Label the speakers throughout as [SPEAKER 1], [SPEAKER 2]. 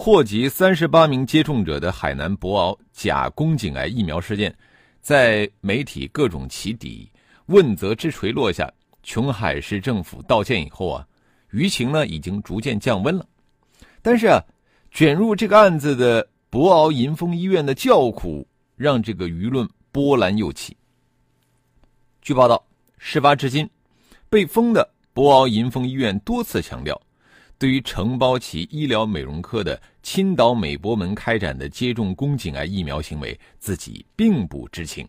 [SPEAKER 1] 祸及三十八名接种者的海南博鳌假宫颈癌疫苗事件，在媒体各种起底、问责之锤落下，琼海市政府道歉以后啊，舆情呢已经逐渐降温了。但是啊，卷入这个案子的博鳌银丰医院的叫苦，让这个舆论波澜又起。据报道，事发至今，被封的博鳌银丰医院多次强调。对于承包其医疗美容科的青岛美博门开展的接种宫颈癌疫苗行为，自己并不知情。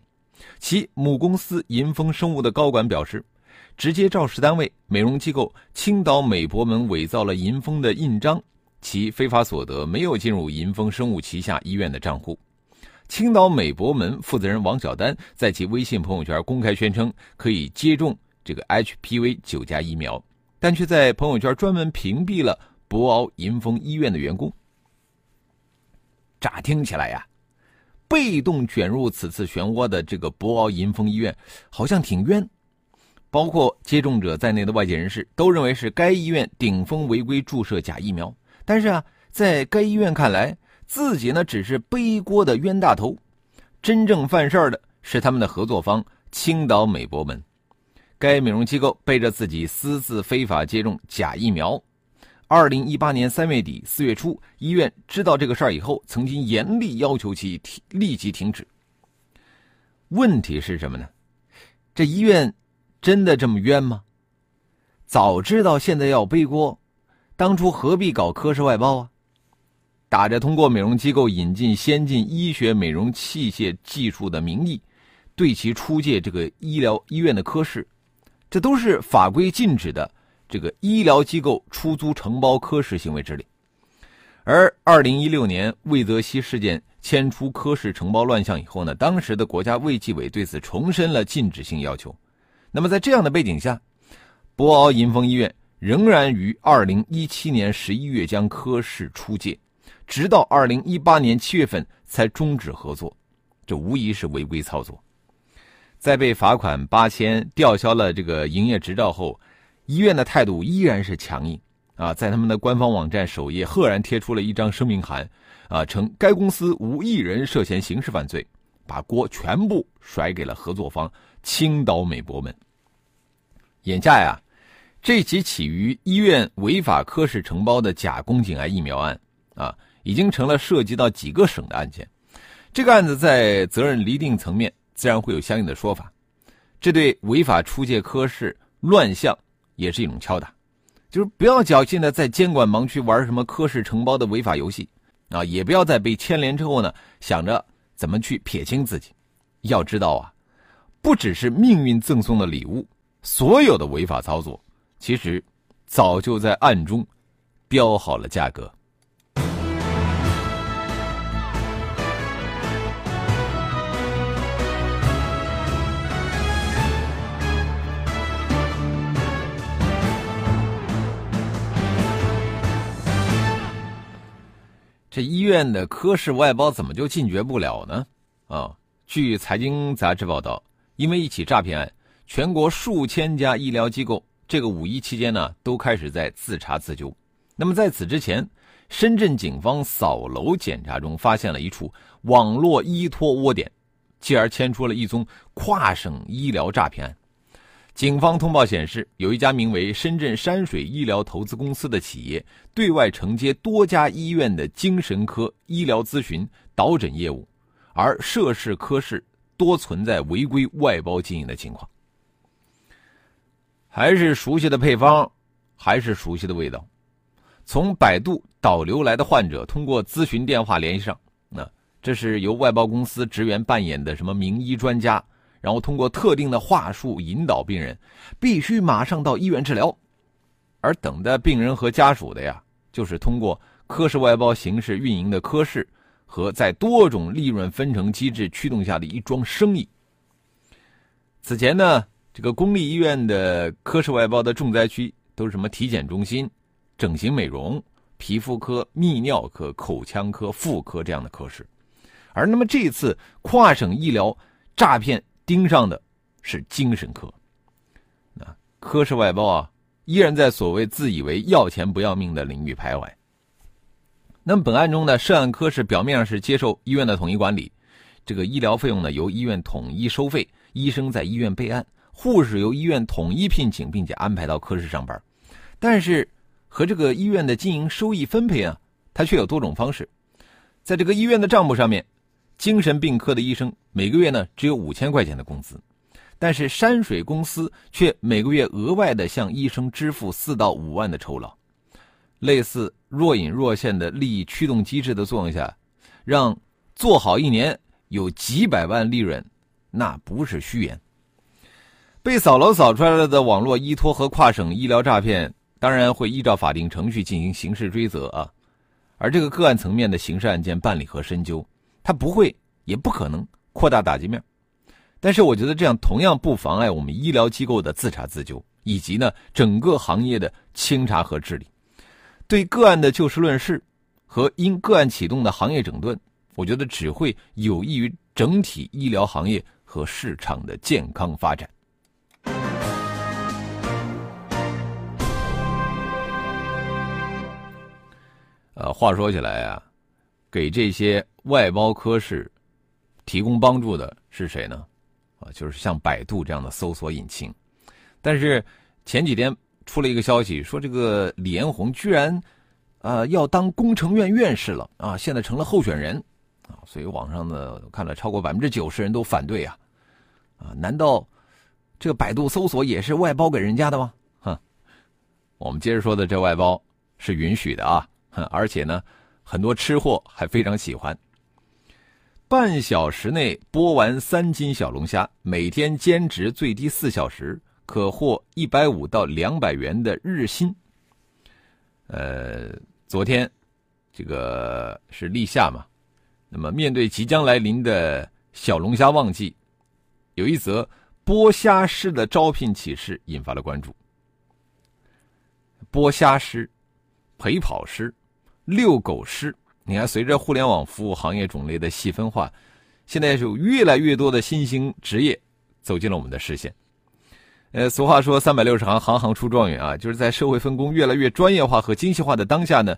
[SPEAKER 1] 其母公司银丰生物的高管表示，直接肇事单位美容机构青岛美博门伪造了银丰的印章，其非法所得没有进入银丰生物旗下医院的账户。青岛美博门负责人王小丹在其微信朋友圈公开宣称可以接种这个 HPV 九价疫苗。但却在朋友圈专门屏蔽了博鳌银丰医院的员工。乍听起来呀，被动卷入此次漩涡的这个博鳌银丰医院好像挺冤，包括接种者在内的外界人士都认为是该医院顶风违规注射假疫苗。但是啊，在该医院看来，自己呢只是背锅的冤大头，真正犯事儿的是他们的合作方青岛美博门。该美容机构背着自己私自非法接种假疫苗。二零一八年三月底四月初，医院知道这个事儿以后，曾经严厉要求其停立即停止。问题是什么呢？这医院真的这么冤吗？早知道现在要背锅，当初何必搞科室外包啊？打着通过美容机构引进先进医学美容器械技术的名义，对其出借这个医疗医院的科室。这都是法规禁止的，这个医疗机构出租承包科室行为之类。而二零一六年魏则西事件牵出科室承包乱象以后呢，当时的国家卫计委对此重申了禁止性要求。那么在这样的背景下，博鳌银丰医院仍然于二零一七年十一月将科室出借，直到二零一八年七月份才终止合作，这无疑是违规操作。在被罚款八千、吊销了这个营业执照后，医院的态度依然是强硬啊！在他们的官方网站首页赫然贴出了一张声明函，啊，称该公司无一人涉嫌刑事犯罪，把锅全部甩给了合作方青岛美博们。眼下呀，这起起于医院违法科室承包的假宫颈癌疫苗案啊，已经成了涉及到几个省的案件。这个案子在责任厘定层面。自然会有相应的说法，这对违法出借科室乱象也是一种敲打，就是不要侥幸的在监管盲区玩什么科室承包的违法游戏，啊，也不要在被牵连之后呢想着怎么去撇清自己。要知道啊，不只是命运赠送的礼物，所有的违法操作其实早就在暗中标好了价格。这医院的科室外包怎么就禁绝不了呢？啊，据财经杂志报道，因为一起诈骗案，全国数千家医疗机构这个五一期间呢，都开始在自查自纠。那么在此之前，深圳警方扫楼检查中发现了一处网络依托窝点，继而牵出了一宗跨省医疗诈骗案。警方通报显示，有一家名为深圳山水医疗投资公司的企业，对外承接多家医院的精神科医疗咨询导诊业务，而涉事科室多存在违规外包经营的情况。还是熟悉的配方，还是熟悉的味道。从百度导流来的患者，通过咨询电话联系上，那这是由外包公司职员扮演的什么名医专家。然后通过特定的话术引导病人，必须马上到医院治疗，而等待病人和家属的呀，就是通过科室外包形式运营的科室和在多种利润分成机制驱动下的一桩生意。此前呢，这个公立医院的科室外包的重灾区都是什么体检中心、整形美容、皮肤科、泌尿科、口腔科、妇科这样的科室，而那么这次跨省医疗诈骗盯上的是精神科。啊科室外包啊，依然在所谓自以为要钱不要命的领域徘徊。那么本案中呢，涉案科室表面上是接受医院的统一管理，这个医疗费用呢由医院统一收费，医生在医院备案，护士由医院统一聘请，并且安排到科室上班。但是和这个医院的经营收益分配啊，它却有多种方式。在这个医院的账目上面，精神病科的医生每个月呢只有五千块钱的工资，但是山水公司却每个月额外的向医生支付四到五万的酬劳。类似若隐若现的利益驱动机制的作用下，让做好一年有几百万利润，那不是虚言。被扫楼扫出来了的网络依托和跨省医疗诈骗，当然会依照法定程序进行刑事追责啊。而这个个案层面的刑事案件办理和深究，它不会也不可能扩大打击面。但是我觉得这样同样不妨碍我们医疗机构的自查自纠，以及呢整个行业的清查和治理。对个案的就事论事，和因个案启动的行业整顿，我觉得只会有益于整体医疗行业和市场的健康发展。呃，话说起来啊，给这些外包科室提供帮助的是谁呢？啊，就是像百度这样的搜索引擎。但是前几天。出了一个消息，说这个李彦宏居然，啊，要当工程院院士了啊！现在成了候选人，啊，所以网上呢看了超过百分之九十人都反对啊，啊，难道这个百度搜索也是外包给人家的吗？哼，我们接着说的这外包是允许的啊，哼而且呢，很多吃货还非常喜欢。半小时内剥完三斤小龙虾，每天兼职最低四小时。可获一百五到两百元的日薪。呃，昨天这个是立夏嘛，那么面对即将来临的小龙虾旺季，有一则剥虾师的招聘启事引发了关注。剥虾师、陪跑师、遛狗师，你看，随着互联网服务行业种类的细分化，现在有越来越多的新兴职业走进了我们的视线。呃，俗话说“三百六十行，行行出状元”啊，就是在社会分工越来越专业化和精细化的当下呢，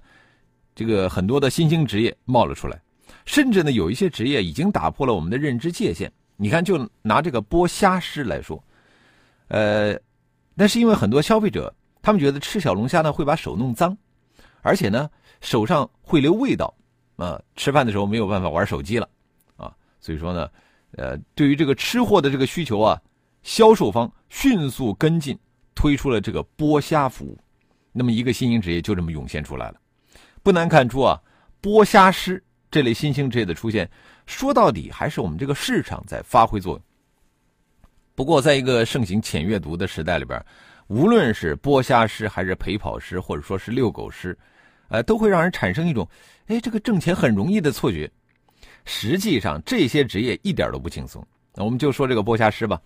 [SPEAKER 1] 这个很多的新兴职业冒了出来，甚至呢，有一些职业已经打破了我们的认知界限。你看，就拿这个剥虾师来说，呃，那是因为很多消费者他们觉得吃小龙虾呢会把手弄脏，而且呢手上会留味道，啊，吃饭的时候没有办法玩手机了，啊，所以说呢，呃，对于这个吃货的这个需求啊。销售方迅速跟进，推出了这个剥虾服务，那么一个新兴职业就这么涌现出来了。不难看出啊，剥虾师这类新兴职业的出现，说到底还是我们这个市场在发挥作用。不过，在一个盛行浅阅读的时代里边，无论是剥虾师，还是陪跑师，或者说是遛狗师，呃，都会让人产生一种，哎，这个挣钱很容易的错觉。实际上，这些职业一点都不轻松。我们就说这个剥虾师吧。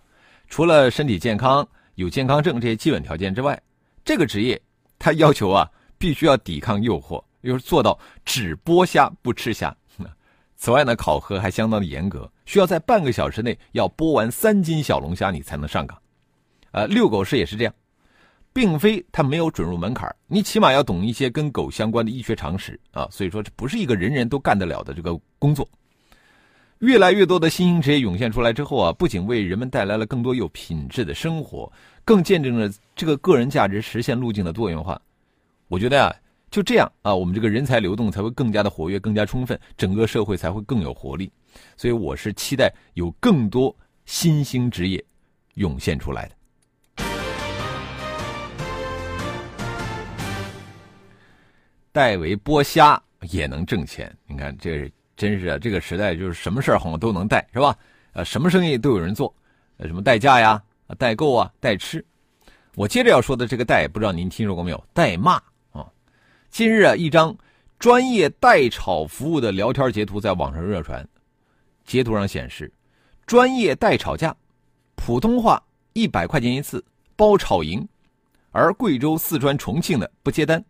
[SPEAKER 1] 除了身体健康、有健康证这些基本条件之外，这个职业他要求啊，必须要抵抗诱惑，又是做到只剥虾不吃虾。此外呢，考核还相当的严格，需要在半个小时内要剥完三斤小龙虾，你才能上岗。呃，遛狗师也是这样，并非他没有准入门槛，你起码要懂一些跟狗相关的医学常识啊。所以说，这不是一个人人都干得了的这个工作。越来越多的新兴职业涌现出来之后啊，不仅为人们带来了更多有品质的生活，更见证了这个个人价值实现路径的多元化。我觉得啊，就这样啊，我们这个人才流动才会更加的活跃、更加充分，整个社会才会更有活力。所以，我是期待有更多新兴职业涌现出来的。代为剥虾也能挣钱，你看这。真是啊，这个时代就是什么事儿好像都能带，是吧？呃，什么生意都有人做，呃，什么代驾呀、代购啊、代吃。我接着要说的这个代，不知道您听说过没有？代骂啊！近日啊，一张专业代炒服务的聊天截图在网上热传，截图上显示，专业代炒价，普通话一百块钱一次，包炒赢，而贵州、四川、重庆的不接单，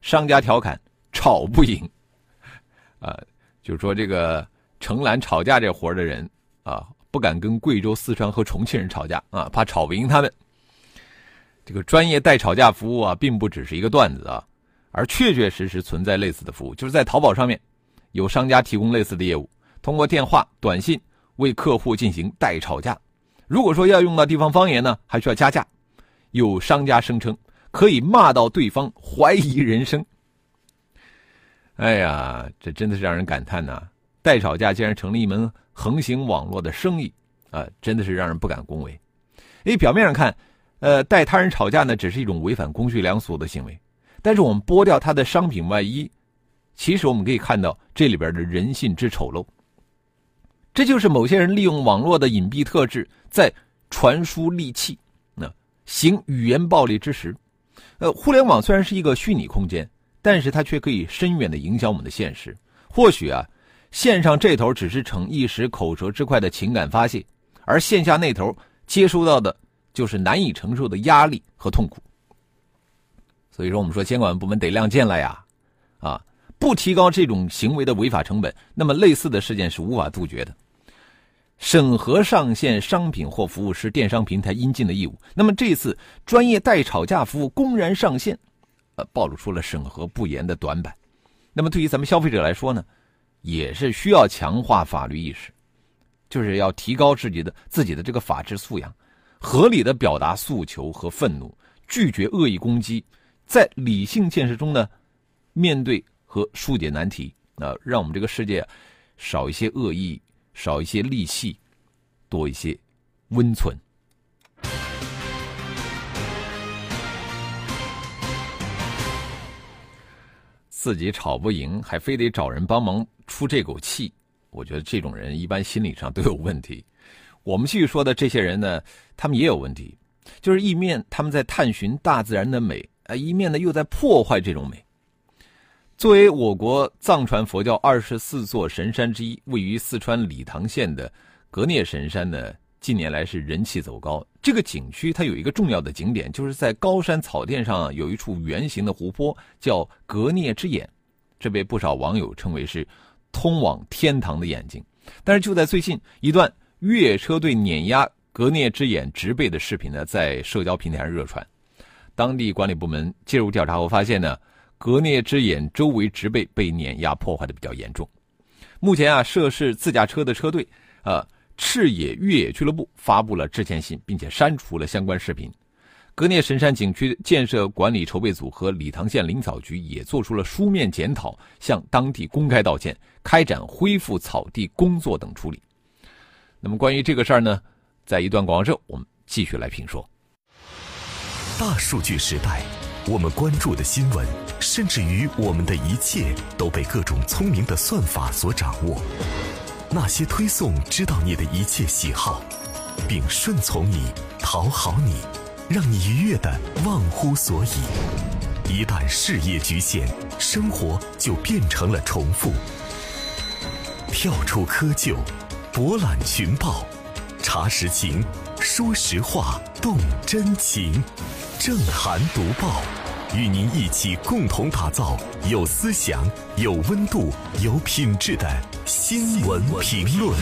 [SPEAKER 1] 商家调侃吵不赢，啊，就是说这个承揽吵架这活的人啊，不敢跟贵州、四川和重庆人吵架啊，怕吵不赢他们。这个专业代吵架服务啊，并不只是一个段子啊。而确确实实存在类似的服务，就是在淘宝上面，有商家提供类似的业务，通过电话、短信为客户进行代吵架。如果说要用到地方方言呢，还需要加价。有商家声称可以骂到对方怀疑人生。哎呀，这真的是让人感叹呐！代吵架竟然成了一门横行网络的生意啊，真的是让人不敢恭维。哎，表面上看，呃，代他人吵架呢，只是一种违反公序良俗的行为。但是我们剥掉它的商品外衣，其实我们可以看到这里边的人性之丑陋。这就是某些人利用网络的隐蔽特质，在传输戾气，那行语言暴力之时，呃，互联网虽然是一个虚拟空间，但是它却可以深远的影响我们的现实。或许啊，线上这头只是逞一时口舌之快的情感发泄，而线下那头接收到的就是难以承受的压力和痛苦。所以说，我们说监管部门得亮剑了呀，啊，不提高这种行为的违法成本，那么类似的事件是无法杜绝的。审核上线商品或服务是电商平台应尽的义务。那么这次专业代吵架服务公然上线，呃，暴露出了审核不严的短板。那么对于咱们消费者来说呢，也是需要强化法律意识，就是要提高自己的自己的这个法治素养，合理的表达诉求和愤怒，拒绝恶意攻击。在理性建设中呢，面对和疏解难题，啊，让我们这个世界少一些恶意，少一些戾气，多一些温存。自己吵不赢，还非得找人帮忙出这口气，我觉得这种人一般心理上都有问题。我们继续说的这些人呢，他们也有问题，就是一面他们在探寻大自然的美。啊，一面呢又在破坏这种美。作为我国藏传佛教二十四座神山之一，位于四川理塘县的格聂神山呢，近年来是人气走高。这个景区它有一个重要的景点，就是在高山草甸上有一处圆形的湖泊，叫格聂之眼，这被不少网友称为是通往天堂的眼睛。但是就在最近，一段越野车队碾压格聂之眼植被的视频呢，在社交平台上热传。当地管理部门介入调查后发现呢，格聂之眼周围植被被碾压破坏的比较严重。目前啊，涉事自驾车的车队，呃，赤野越野俱乐部发布了致歉信，并且删除了相关视频。格聂神山景区建设管理筹备组和理塘县林草局也做出了书面检讨，向当地公开道歉，开展恢复草地工作等处理。那么关于这个事儿呢，在一段广告之后，我们继续来评说。
[SPEAKER 2] 大数据时代，我们关注的新闻，甚至于我们的一切，都被各种聪明的算法所掌握。那些推送知道你的一切喜好，并顺从你、讨好你，让你愉悦的忘乎所以。一旦事业局限，生活就变成了重复。跳出窠臼，博览群报，查实情，说实话，动真情。正涵读报，与您一起共同打造有思想、有温度、有品质的新闻评论。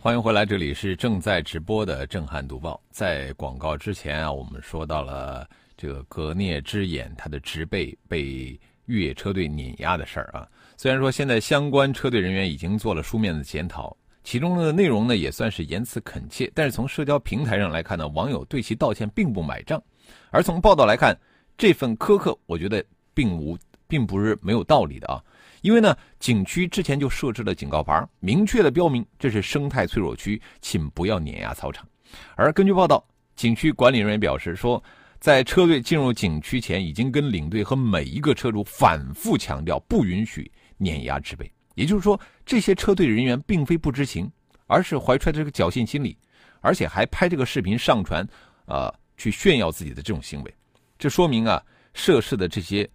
[SPEAKER 1] 欢迎回来，这里是正在直播的正涵读报。在广告之前啊，我们说到了这个格聂之眼它的植被被越野车队碾压的事儿啊。虽然说现在相关车队人员已经做了书面的检讨。其中的内容呢，也算是言辞恳切，但是从社交平台上来看呢，网友对其道歉并不买账。而从报道来看，这份苛刻，我觉得并无，并不是没有道理的啊。因为呢，景区之前就设置了警告牌，明确的标明这是生态脆弱区，请不要碾压草场。而根据报道，景区管理人员表示说，在车队进入景区前，已经跟领队和每一个车主反复强调，不允许碾压植被。也就是说，这些车队人员并非不知情，而是怀揣着这个侥幸心理，而且还拍这个视频上传，呃，去炫耀自己的这种行为。这说明啊，涉事的这些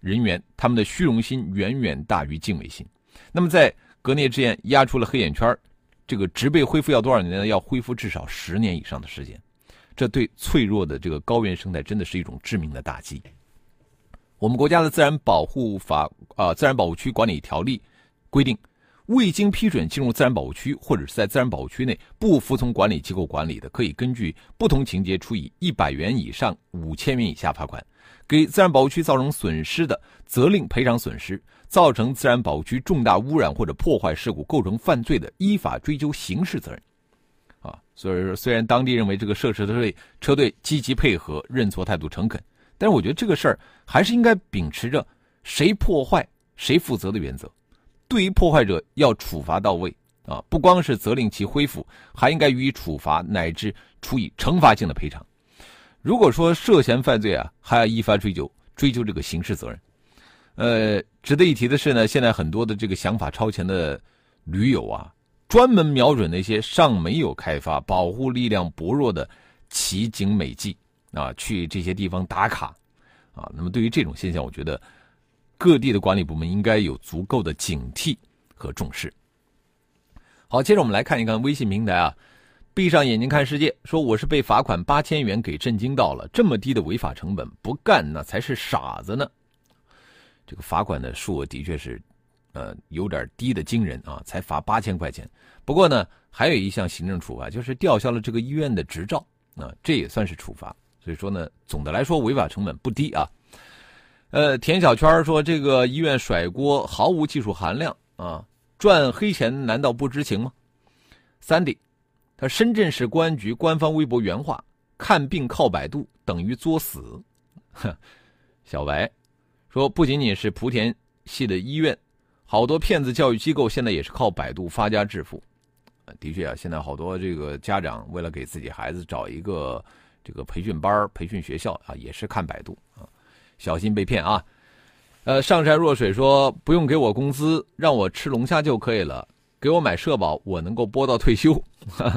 [SPEAKER 1] 人员，他们的虚荣心远远大于敬畏心。那么在格聂之眼压出了黑眼圈，这个植被恢复要多少年呢？要恢复至少十年以上的时间，这对脆弱的这个高原生态真的是一种致命的打击。我们国家的自然保护法啊，自然保护区管理条例规定，未经批准进入自然保护区或者是在自然保护区内不服从管理机构管理的，可以根据不同情节处以一百元以上五千元以下罚款；给自然保护区造成损失的，责令赔偿损失。造成自然保护区重大污染或者破坏事故构成犯罪的，依法追究刑事责任。啊，所以说，虽然当地认为这个涉事车队车队积极配合、认错态度诚恳，但是我觉得这个事儿还是应该秉持着谁破坏谁负责的原则。对于破坏者要处罚到位啊，不光是责令其恢复，还应该予以处罚乃至处以惩罚性的赔偿。如果说涉嫌犯罪啊，还要依法追究追究这个刑事责任。呃，值得一提的是呢，现在很多的这个想法超前的驴友啊，专门瞄准那些尚没有开发、保护力量薄弱的奇景美迹啊，去这些地方打卡啊。那么，对于这种现象，我觉得各地的管理部门应该有足够的警惕和重视。好，接着我们来看一看微信平台啊，闭上眼睛看世界，说我是被罚款八千元给震惊到了，这么低的违法成本不干那才是傻子呢。这个罚款的数额的确是，呃，有点低的惊人啊，才罚八千块钱。不过呢，还有一项行政处罚，就是吊销了这个医院的执照啊，这也算是处罚。所以说呢，总的来说违法成本不低啊。呃，田小圈说这个医院甩锅毫无技术含量啊，赚黑钱难道不知情吗？三弟，他深圳市公安局官方微博原话：看病靠百度等于作死。哼小白。说不仅仅是莆田系的医院，好多骗子教育机构现在也是靠百度发家致富。的确啊，现在好多这个家长为了给自己孩子找一个这个培训班、培训学校啊，也是看百度，小心被骗啊。呃，上善若水说不用给我工资，让我吃龙虾就可以了，给我买社保，我能够播到退休。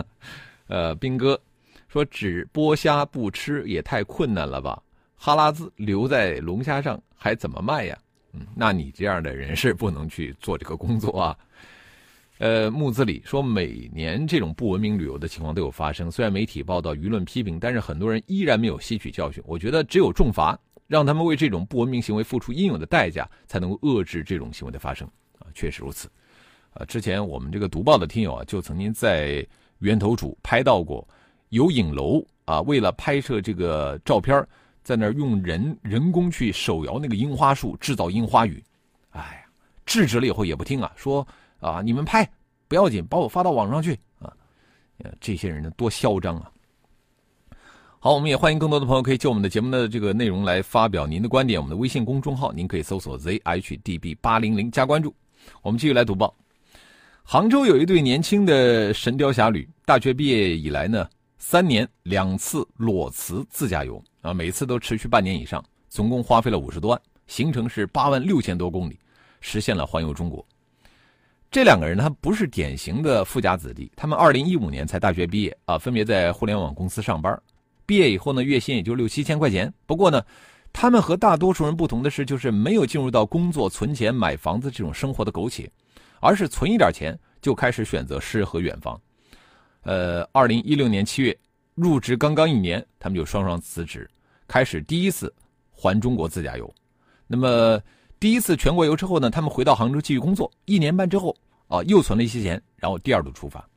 [SPEAKER 1] 呃，兵哥说只剥虾不吃也太困难了吧。哈拉兹留在龙虾上还怎么卖呀？嗯，那你这样的人是不能去做这个工作啊。呃，木子里说，每年这种不文明旅游的情况都有发生，虽然媒体报道、舆论批评，但是很多人依然没有吸取教训。我觉得只有重罚，让他们为这种不文明行为付出应有的代价，才能够遏制这种行为的发生。啊，确实如此。啊，之前我们这个读报的听友啊，就曾经在源头处拍到过有影楼啊，为了拍摄这个照片在那儿用人人工去手摇那个樱花树，制造樱花雨，哎呀，制止了以后也不听啊，说啊你们拍不要紧，把我发到网上去啊，这些人呢多嚣张啊！好，我们也欢迎更多的朋友可以就我们的节目的这个内容来发表您的观点。我们的微信公众号您可以搜索 zhdb 八零零加关注。我们继续来读报。杭州有一对年轻的神雕侠侣，大学毕业以来呢，三年两次裸辞自驾游。啊，每次都持续半年以上，总共花费了五十多万，行程是八万六千多公里，实现了环游中国。这两个人他不是典型的富家子弟，他们二零一五年才大学毕业啊，分别在互联网公司上班。毕业以后呢，月薪也就六七千块钱。不过呢，他们和大多数人不同的是，就是没有进入到工作、存钱、买房子这种生活的苟且，而是存一点钱就开始选择诗和远方。呃，二零一六年七月入职刚刚一年，他们就双双辞职。开始第一次环中国自驾游，那么第一次全国游之后呢，他们回到杭州继续工作。一年半之后啊，又存了一些钱，然后第二度出发。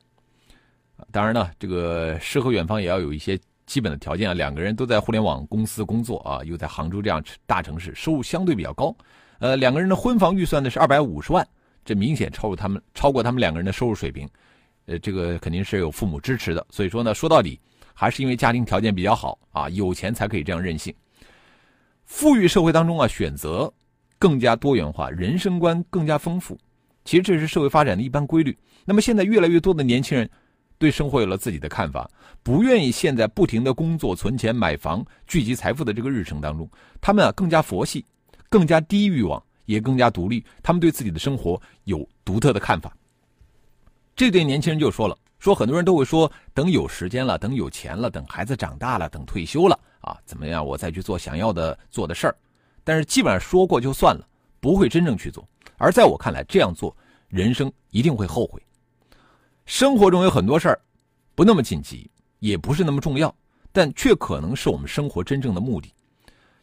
[SPEAKER 1] 当然呢，这个诗和远方也要有一些基本的条件啊。两个人都在互联网公司工作啊，又在杭州这样大城市，收入相对比较高。呃，两个人的婚房预算呢是二百五十万，这明显超过他们超过他们两个人的收入水平。呃，这个肯定是有父母支持的，所以说呢，说到底。还是因为家庭条件比较好啊，有钱才可以这样任性。富裕社会当中啊，选择更加多元化，人生观更加丰富。其实这是社会发展的一般规律。那么现在越来越多的年轻人对生活有了自己的看法，不愿意陷在不停的工作、存钱、买房、聚集财富的这个日程当中。他们啊更加佛系，更加低欲望，也更加独立。他们对自己的生活有独特的看法。这对年轻人就说了。说很多人都会说，等有时间了，等有钱了，等孩子长大了，等退休了啊，怎么样？我再去做想要的做的事儿但是基本上说过就算了，不会真正去做。而在我看来，这样做人生一定会后悔。生活中有很多事儿，不那么紧急，也不是那么重要，但却可能是我们生活真正的目的。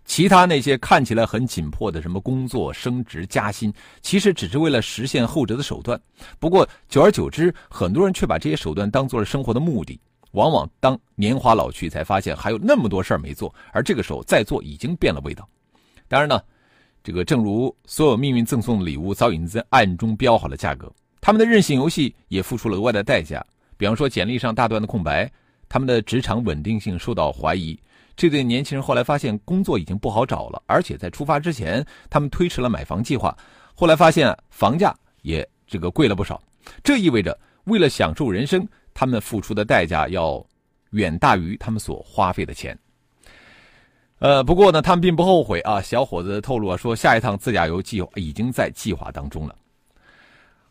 [SPEAKER 1] 其他那些看起来很紧迫的什么工作、升职、加薪，其实只是为了实现后者的手段。不过久而久之，很多人却把这些手段当做了生活的目的。往往当年华老去，才发现还有那么多事儿没做，而这个时候再做已经变了味道。当然呢，这个正如所有命运赠送的礼物，早已经在暗中标好了价格。他们的任性游戏也付出了额外的代价，比方说简历上大段的空白，他们的职场稳定性受到怀疑。这对年轻人后来发现工作已经不好找了，而且在出发之前，他们推迟了买房计划。后来发现房价也这个贵了不少，这意味着为了享受人生，他们付出的代价要远大于他们所花费的钱。呃，不过呢，他们并不后悔啊。小伙子透露啊说，下一趟自驾游计划已经在计划当中了。